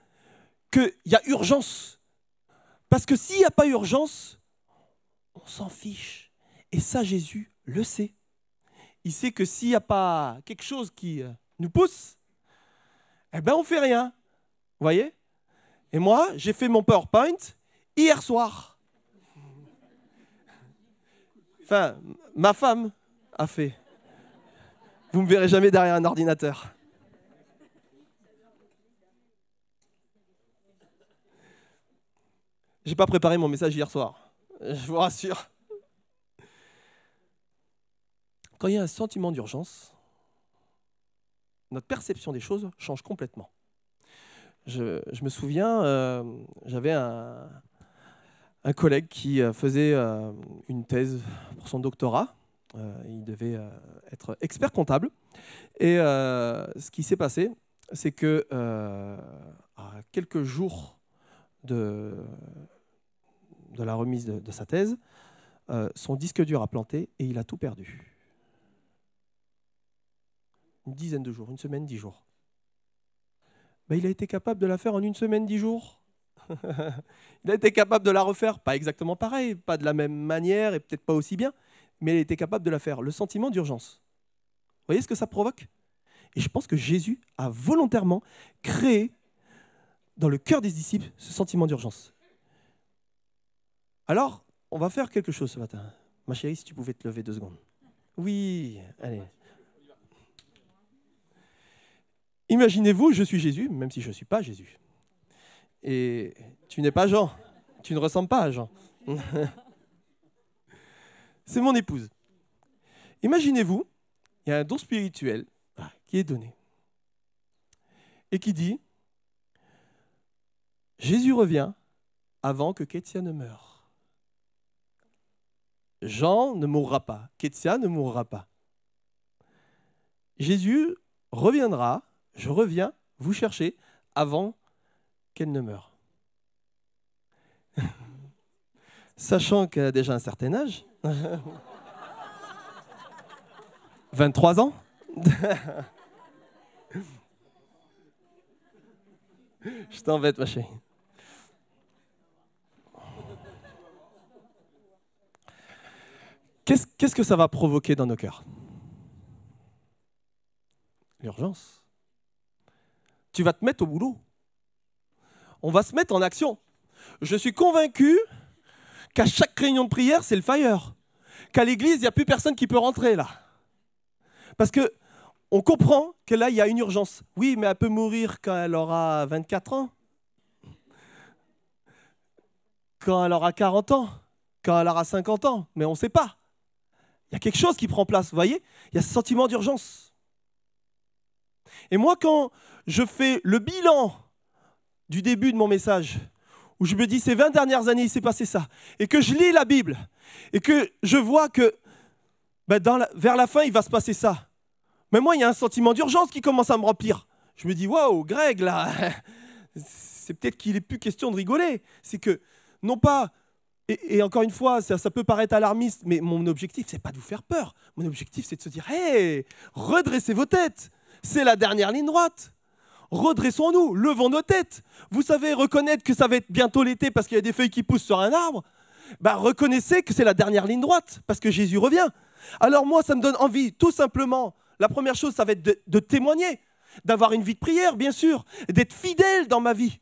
A: qu'il y a urgence. Parce que s'il n'y a pas urgence, on s'en fiche. Et ça, Jésus le sait. Il sait que s'il n'y a pas quelque chose qui euh, nous pousse, eh bien, on ne fait rien. Vous voyez? Et moi, j'ai fait mon PowerPoint hier soir. Enfin, ma femme a fait. Vous me verrez jamais derrière un ordinateur. J'ai pas préparé mon message hier soir. Je vous rassure. Quand il y a un sentiment d'urgence, notre perception des choses change complètement. Je, me souviens, euh, j'avais un, collègue qui euh, faisait euh, une thèse pour son doctorat. il devait être expert comptable. Et ce qui s'est passé, c'est que à quelques jours de, de la remise de, sa thèse, son disque dur a planté et il a tout perdu une dizaine de jours, une semaine, dix jours. Ben, il a été capable de la faire en une semaine, dix jours. Il a été capable de la refaire, pas exactement pareil, pas de la même manière et peut-être pas aussi bien, mais il a été capable de la faire. Le sentiment d'urgence. Vous voyez ce que ça provoque? Et je pense que Jésus a volontairement créé dans le cœur des disciples ce sentiment d'urgence. Alors, on va faire quelque chose ce matin. Ma chérie, si tu pouvais te lever deux secondes. Oui, allez. Imaginez-vous, je suis Jésus, même si je ne suis pas Jésus. Et tu n'es pas Jean. Tu ne ressembles pas à Jean. C'est mon épouse. Imaginez-vous, il y a un don spirituel qui est donné et qui dit Jésus revient avant que Kétia ne meure. Jean ne mourra pas, Kétia ne mourra pas. Jésus reviendra je reviens vous chercher avant qu'elle ne meure. Sachant qu'elle a déjà un certain âge. 23 ans Je t'embête, ma chérie. Qu'est-ce que ça va provoquer dans nos cœurs? L'urgence tu vas te mettre au boulot. On va se mettre en action. Je suis convaincu qu'à chaque réunion de prière, c'est le fire. Qu'à l'église, il n'y a plus personne qui peut rentrer là. Parce que on comprend que là, il y a une urgence. Oui, mais elle peut mourir quand elle aura 24 ans, quand elle aura 40 ans, quand elle aura 50 ans, mais on ne sait pas. Il y a quelque chose qui prend place, vous voyez? Il y a ce sentiment d'urgence. Et moi, quand je fais le bilan du début de mon message, où je me dis ces 20 dernières années, il s'est passé ça, et que je lis la Bible, et que je vois que ben, vers la fin, il va se passer ça. Mais moi, il y a un sentiment d'urgence qui commence à me remplir. Je me dis, waouh, Greg, là, c'est peut-être qu'il n'est plus question de rigoler. C'est que, non pas, et, encore une fois, ça, peut paraître alarmiste, mais mon objectif, c'est pas de vous faire peur. Mon objectif, c'est de se dire, hé, redressez vos têtes. C'est la dernière ligne droite redressons-nous, levons nos têtes. Vous savez, reconnaître que ça va être bientôt l'été parce qu'il y a des feuilles qui poussent sur un arbre, bah, reconnaissez que c'est la dernière ligne droite parce que Jésus revient. Alors moi, ça me donne envie, tout simplement. La première chose, ça va être de, témoigner, d'avoir une vie de prière, bien sûr, d'être fidèle dans ma vie.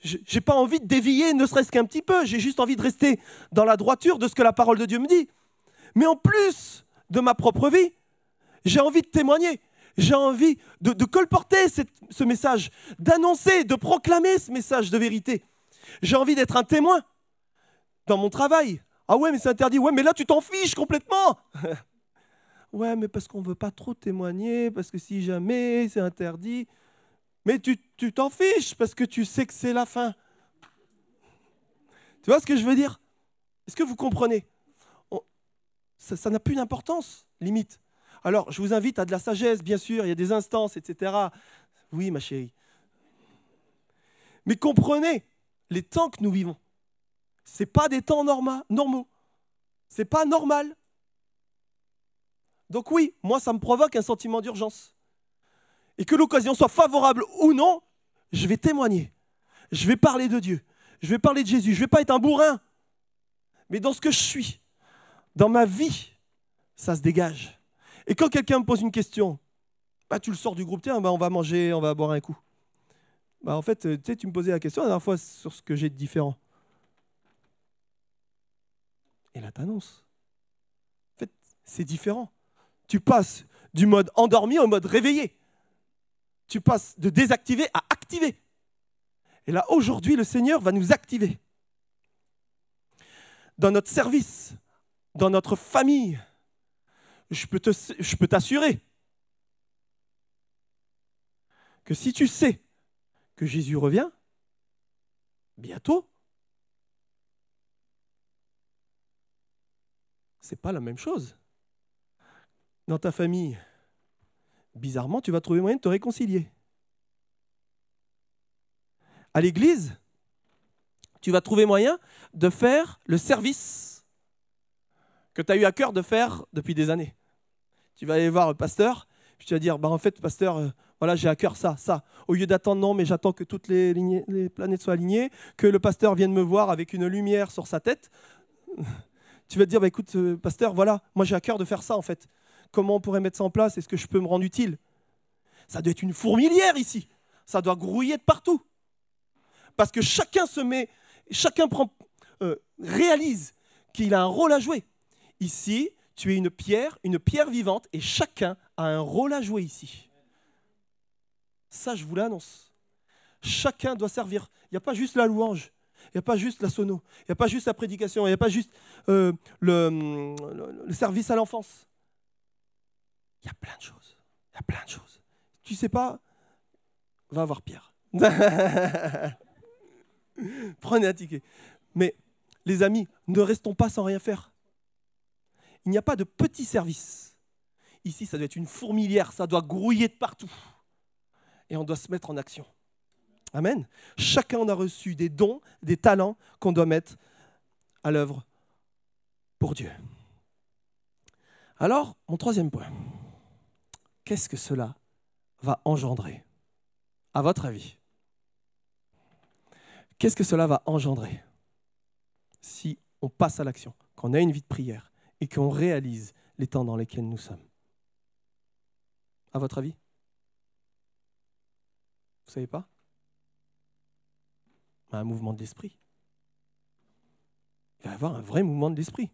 A: J'ai pas envie de dévier, ne serait-ce qu'un petit peu. J'ai juste envie de rester dans la droiture de ce que la parole de Dieu me dit. Mais en plus de ma propre vie, j'ai envie de témoigner j'ai envie de, colporter ce message, d'annoncer, de proclamer ce message de vérité. J'ai envie d'être un témoin dans mon travail. Ah ouais, mais c'est interdit. Ouais, mais là, tu t'en fiches complètement. ouais, mais parce qu'on ne veut pas trop témoigner, parce que si jamais c'est interdit. Mais tu t'en fiches parce que tu sais que c'est la fin. Tu vois ce que je veux dire? Est-ce que vous comprenez? Ça n'a plus d'importance, limite. Alors, je vous invite à de la sagesse, bien sûr, il y a des instances, etc. Oui, ma chérie. Mais comprenez les temps que nous vivons. Ce pas des temps normaux. C'est pas normal. Donc oui, moi, ça me provoque un sentiment d'urgence. Et que l'occasion soit favorable ou non, je vais témoigner. Je vais parler de Dieu. Je vais parler de Jésus. Je ne vais pas être un bourrin. Mais dans ce que je suis, dans ma vie, ça se dégage. Et quand quelqu'un me pose une question, bah, tu le sors du groupe, tiens, bah, on va manger, on va boire un coup. Bah, en fait, tu, sais, tu me posais la question la dernière fois sur ce que j'ai de différent. Et là, tu annonces. En fait, c'est différent. Tu passes du mode endormi au mode réveillé. Tu passes de désactiver à activer. Et là, aujourd'hui, le Seigneur va nous activer. Dans notre service, dans notre famille, je peux t'assurer que si tu sais que Jésus revient, bientôt, c'est pas la même chose dans ta famille, bizarrement, tu vas trouver moyen de te réconcilier. À l'église, tu vas trouver moyen de faire le service que tu as eu à cœur de faire depuis des années. Tu vas aller voir le pasteur, puis tu vas dire, bah en fait, pasteur, euh, voilà, j'ai à cœur ça, ça. Au lieu d'attendre, non, mais j'attends que toutes les, planètes soient alignées, que le pasteur vienne me voir avec une lumière sur sa tête. Tu vas te dire, bah, écoute, euh, pasteur, voilà, moi j'ai à cœur de faire ça en fait. Comment on pourrait mettre ça en place? Est-ce que je peux me rendre utile? Ça doit être une fourmilière ici. Ça doit grouiller de partout. Parce que chacun se met, chacun euh, réalise qu'il a un rôle à jouer. Ici, tu es une pierre, une pierre vivante, et chacun a un rôle à jouer ici. Ça, je vous l'annonce. Chacun doit servir. Il n'y a pas juste la louange. Il n'y a pas juste la sono. Il n'y a pas juste la prédication. Il n'y a pas juste euh, le, service à l'enfance. Il y a plein de choses. Il y a plein de choses. Tu sais pas, va voir Pierre. Prenez un ticket. Mais les amis, ne restons pas sans rien faire. Il n'y a pas de petit service. Ici, ça doit être une fourmilière, ça doit grouiller de partout. Et on doit se mettre en action. Amen. Chacun en a reçu des dons, des talents qu'on doit mettre à l'œuvre pour Dieu. Alors, mon troisième point qu'est-ce que cela va engendrer À votre avis? Qu'est-ce que cela va engendrer si on passe à l'action, qu'on a une vie de prière et qu'on réalise les temps dans lesquels nous sommes À votre avis? Vous savez pas? Un mouvement de l'esprit. Il va y avoir un vrai mouvement de l'esprit.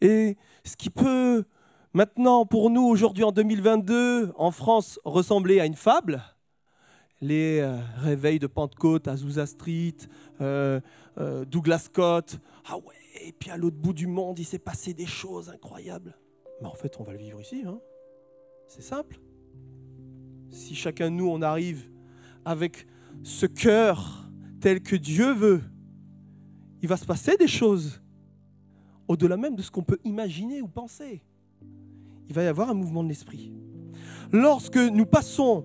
A: Et ce qui peut maintenant, pour nous, aujourd'hui en 2022, en France, ressembler à une fable. Les euh, réveils de Pentecôte Azusa Street, euh, euh, Douglas Scott. Ah ouais, et puis à l'autre bout du monde, il s'est passé des choses incroyables. Mais en fait, on va le vivre ici. Hein. C'est simple. Si chacun de nous, on arrive avec ce cœur tel que Dieu veut, il va se passer des choses au-delà même de ce qu'on peut imaginer ou penser il va y avoir un mouvement de l'esprit. Lorsque nous passons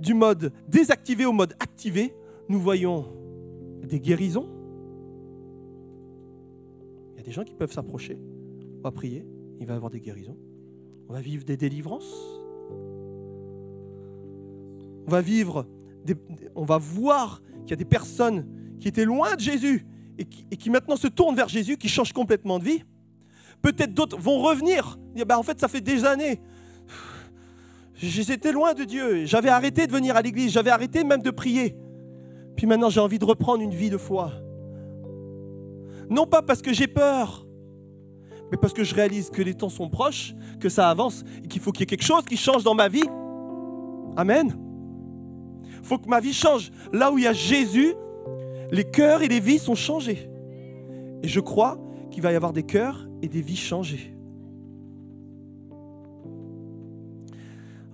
A: du mode désactivé au mode activé, nous voyons des guérisons. Il y a des gens qui peuvent s'approcher. On va prier, il va y avoir des guérisons. On va vivre des délivrances. On va vivre, on va voir qu'il y a des personnes qui étaient loin de Jésus et qui, et qui maintenant se tournent vers Jésus, qui changent complètement de vie. Peut-être d'autres vont revenir. Bah, en fait, ça fait des années. J'étais loin de Dieu. J'avais arrêté de venir à l'église. J'avais arrêté même de prier. Puis maintenant, j'ai envie de reprendre une vie de foi. Non pas parce que j'ai peur, mais parce que je réalise que les temps sont proches, que ça avance et qu'il faut qu'il y ait quelque chose qui change dans ma vie. Amen. Il faut que ma vie change. Là où il y a Jésus, les cœurs et les vies sont changés. Et je crois qu'il va y avoir des cœurs et des vies changées.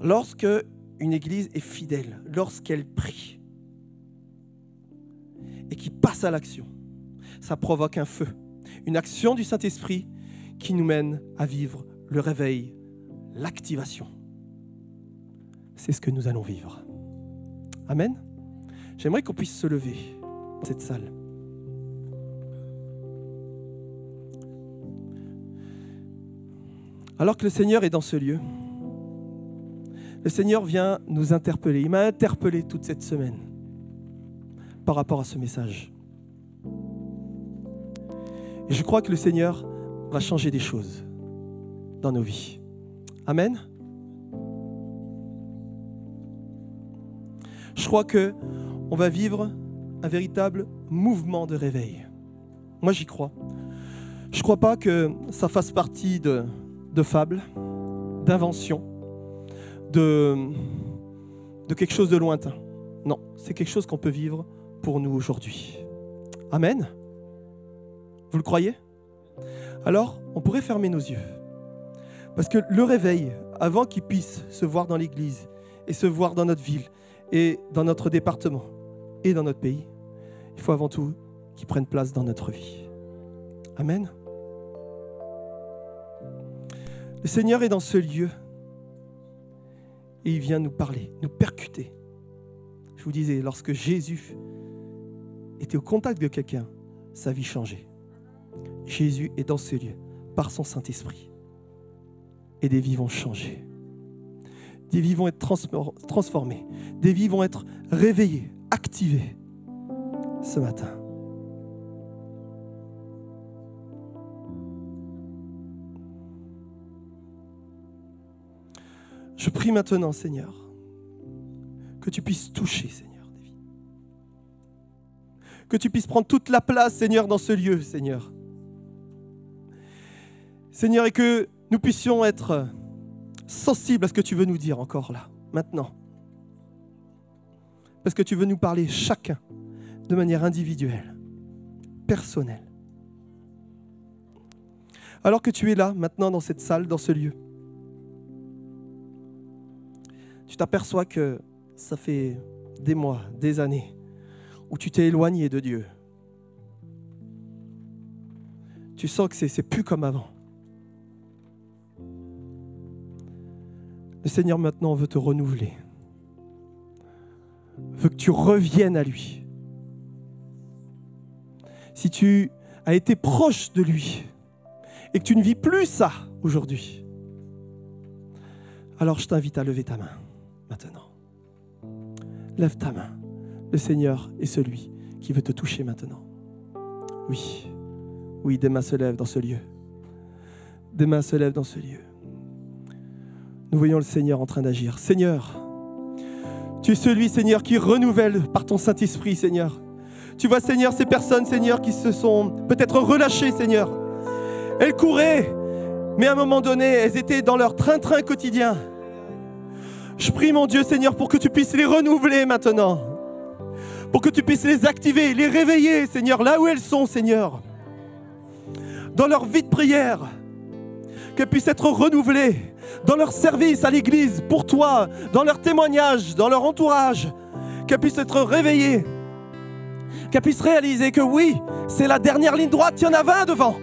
A: Lorsque une église est fidèle, lorsqu'elle prie et qui passe à l'action, ça provoque un feu, une action du Saint-Esprit qui nous mène à vivre le réveil, l'activation. C'est ce que nous allons vivre. Amen. J'aimerais qu'on puisse se lever cette salle. Alors que le Seigneur est dans ce lieu, le Seigneur vient nous interpeller. Il m'a interpellé toute cette semaine par rapport à ce message. Et je crois que le Seigneur va changer des choses dans nos vies. Amen. Je crois que on va vivre un véritable mouvement de réveil. Moi, j'y crois. Je ne crois pas que ça fasse partie de, de fables, d'inventions, de, quelque chose de lointain. Non, c'est quelque chose qu'on peut vivre pour nous aujourd'hui. Amen. Vous le croyez? Alors, on pourrait fermer nos yeux. Parce que le réveil, avant qu'il puisse se voir dans l'Église et se voir dans notre ville et dans notre département et dans notre pays, il faut avant tout qu'il prenne place dans notre vie. Amen. Le Seigneur est dans ce lieu et il vient nous parler, nous percuter. Je vous disais, lorsque Jésus était au contact de quelqu'un, sa vie changeait. Jésus est dans ce lieu par son Saint-Esprit. Et des vies vont changer. Des vies vont être transformées. Des vies vont être réveillées, activées ce matin. Prie maintenant, Seigneur, que tu puisses toucher, Seigneur, des vies. Que tu puisses prendre toute la place, Seigneur, dans ce lieu, Seigneur. Seigneur, et que nous puissions être sensibles à ce que tu veux nous dire encore là, maintenant. Parce que tu veux nous parler chacun de manière individuelle, personnelle. Alors que tu es là, maintenant, dans cette salle, dans ce lieu, tu t'aperçois que ça fait des mois, des années, où tu t'es éloigné de Dieu. Tu sens que c'est plus comme avant. Le Seigneur maintenant veut te renouveler, veut que tu reviennes à lui. Si tu as été proche de lui et que tu ne vis plus ça aujourd'hui, alors je t'invite à lever ta main maintenant. Lève ta main. Le Seigneur est celui qui veut te toucher maintenant. Oui, oui, des mains se lèvent dans ce lieu. Des mains se lèvent dans ce lieu. Nous voyons le Seigneur en train d'agir. Seigneur, tu es celui, Seigneur, qui renouvelle par ton Saint-Esprit, Seigneur. Tu vois, Seigneur, ces personnes, Seigneur, qui se sont peut-être relâchées, Seigneur. Elles couraient, mais à un moment donné, elles étaient dans leur train-train quotidien. Je prie mon Dieu Seigneur pour que tu puisses les renouveler maintenant. Pour que tu puisses les activer, les réveiller Seigneur, là où elles sont Seigneur. Dans leur vie de prière. Qu'elles puissent être renouvelées dans leur service à l'Église, pour toi, dans leur témoignage, dans leur entourage. Qu'elles puissent être réveillées. Qu'elles puissent réaliser que oui, c'est la dernière ligne droite, il y en a 20 devant.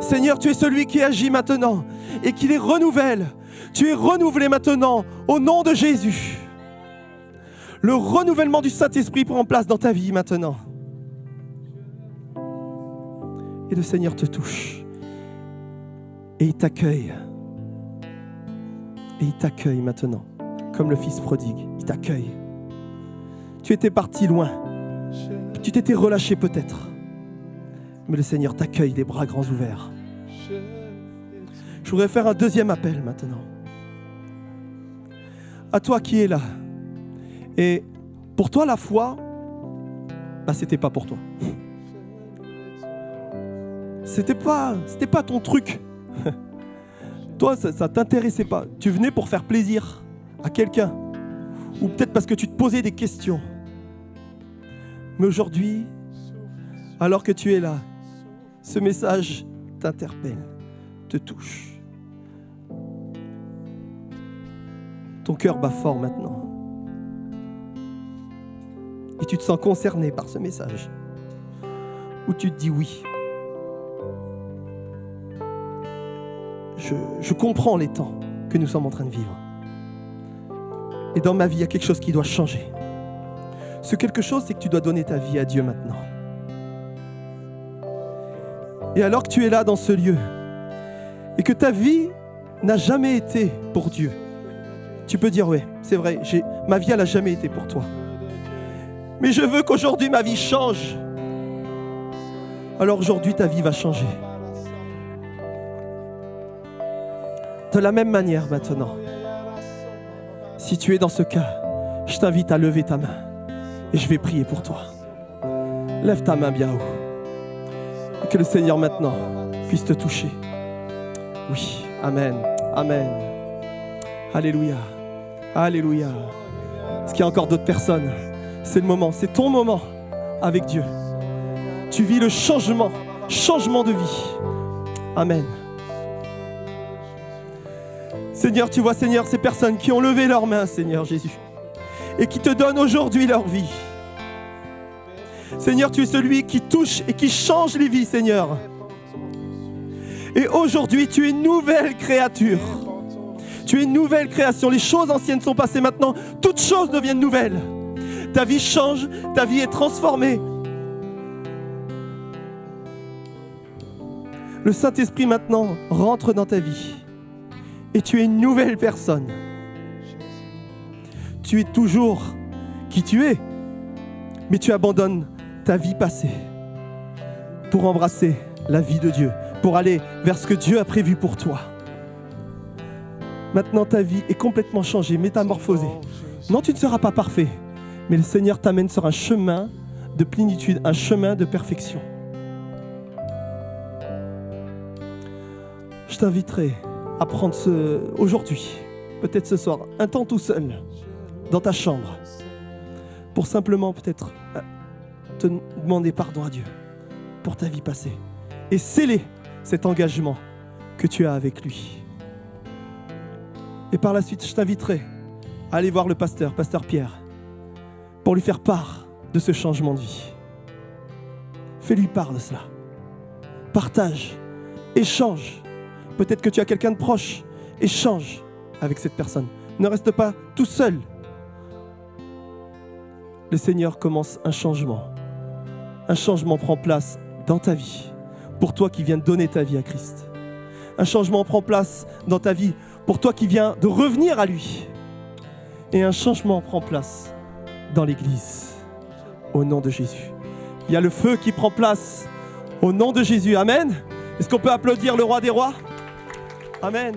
A: Seigneur, tu es celui qui agit maintenant et qui les renouvelle tu es renouvelé maintenant au nom de Jésus. Le renouvellement du Saint-Esprit prend place dans ta vie maintenant. Et le Seigneur te touche. Et il t'accueille. Et il t'accueille maintenant, comme le Fils prodigue. Il t'accueille. Tu étais parti loin. Tu t'étais relâché peut-être. Mais le Seigneur t'accueille les bras grands ouverts. Je voudrais faire un deuxième appel maintenant à toi qui es là. Et pour toi, la foi, bah, c'était pas pour toi. C'était pas, pas ton truc. toi, ça, ça t'intéressait pas. Tu venais pour faire plaisir à quelqu'un. Ou peut-être parce que tu te posais des questions. Mais aujourd'hui, alors que tu es là, ce message t'interpelle, te touche. Ton cœur bat fort maintenant. Et tu te sens concerné par ce message. Ou tu te dis oui. Je, comprends les temps que nous sommes en train de vivre. Et dans ma vie, il y a quelque chose qui doit changer. Ce quelque chose, c'est que tu dois donner ta vie à Dieu maintenant. Et alors que tu es là dans ce lieu, et que ta vie n'a jamais été pour Dieu. Tu peux dire, oui, c'est vrai, ma vie, elle n'a jamais été pour toi. Mais je veux qu'aujourd'hui ma vie change. Alors aujourd'hui ta vie va changer. De la même manière maintenant, si tu es dans ce cas, je t'invite à lever ta main et je vais prier pour toi. Lève ta main bien haut. Que le Seigneur maintenant puisse te toucher. Oui, Amen, Amen. Alléluia, Alléluia. Est-ce qu'il y a encore d'autres personnes? C'est le moment, c'est ton moment avec Dieu. Tu vis le changement, changement de vie. Amen. Seigneur, tu vois, Seigneur, ces personnes qui ont levé leurs mains, Seigneur Jésus, et qui te donnent aujourd'hui leur vie. Seigneur, tu es celui qui touche et qui change les vies, Seigneur. Et aujourd'hui, tu es une nouvelle créature. Tu es une nouvelle création. Les choses anciennes sont passées maintenant. Toutes choses deviennent nouvelles. Ta vie change, ta vie est transformée. Le Saint-Esprit maintenant rentre dans ta vie. Et tu es une nouvelle personne. Tu es toujours qui tu es. Mais tu abandonnes ta vie passée pour embrasser la vie de Dieu, pour aller vers ce que Dieu a prévu pour toi. Maintenant, ta vie est complètement changée, métamorphosée. Non, tu ne seras pas parfait, mais le Seigneur t'amène sur un chemin de plénitude, un chemin de perfection. Je t'inviterai à prendre ce, aujourd'hui, peut-être ce soir, un temps tout seul, dans ta chambre, pour simplement peut-être euh, te demander pardon à Dieu pour ta vie passée et sceller cet engagement que tu as avec lui. Et par la suite, je t'inviterai à aller voir le pasteur, pasteur Pierre, pour lui faire part de ce changement de vie. Fais-lui part de cela. Partage, échange. Peut-être que tu as quelqu'un de proche. Échange avec cette personne. Ne reste pas tout seul. Le Seigneur commence un changement. Un changement prend place dans ta vie, pour toi qui viens de donner ta vie à Christ. Un changement prend place dans ta vie pour toi qui viens de revenir à lui. Et un changement prend place dans l'Église, au nom de Jésus. Il y a le feu qui prend place au nom de Jésus. Amen. Est-ce qu'on peut applaudir le roi des rois? Amen.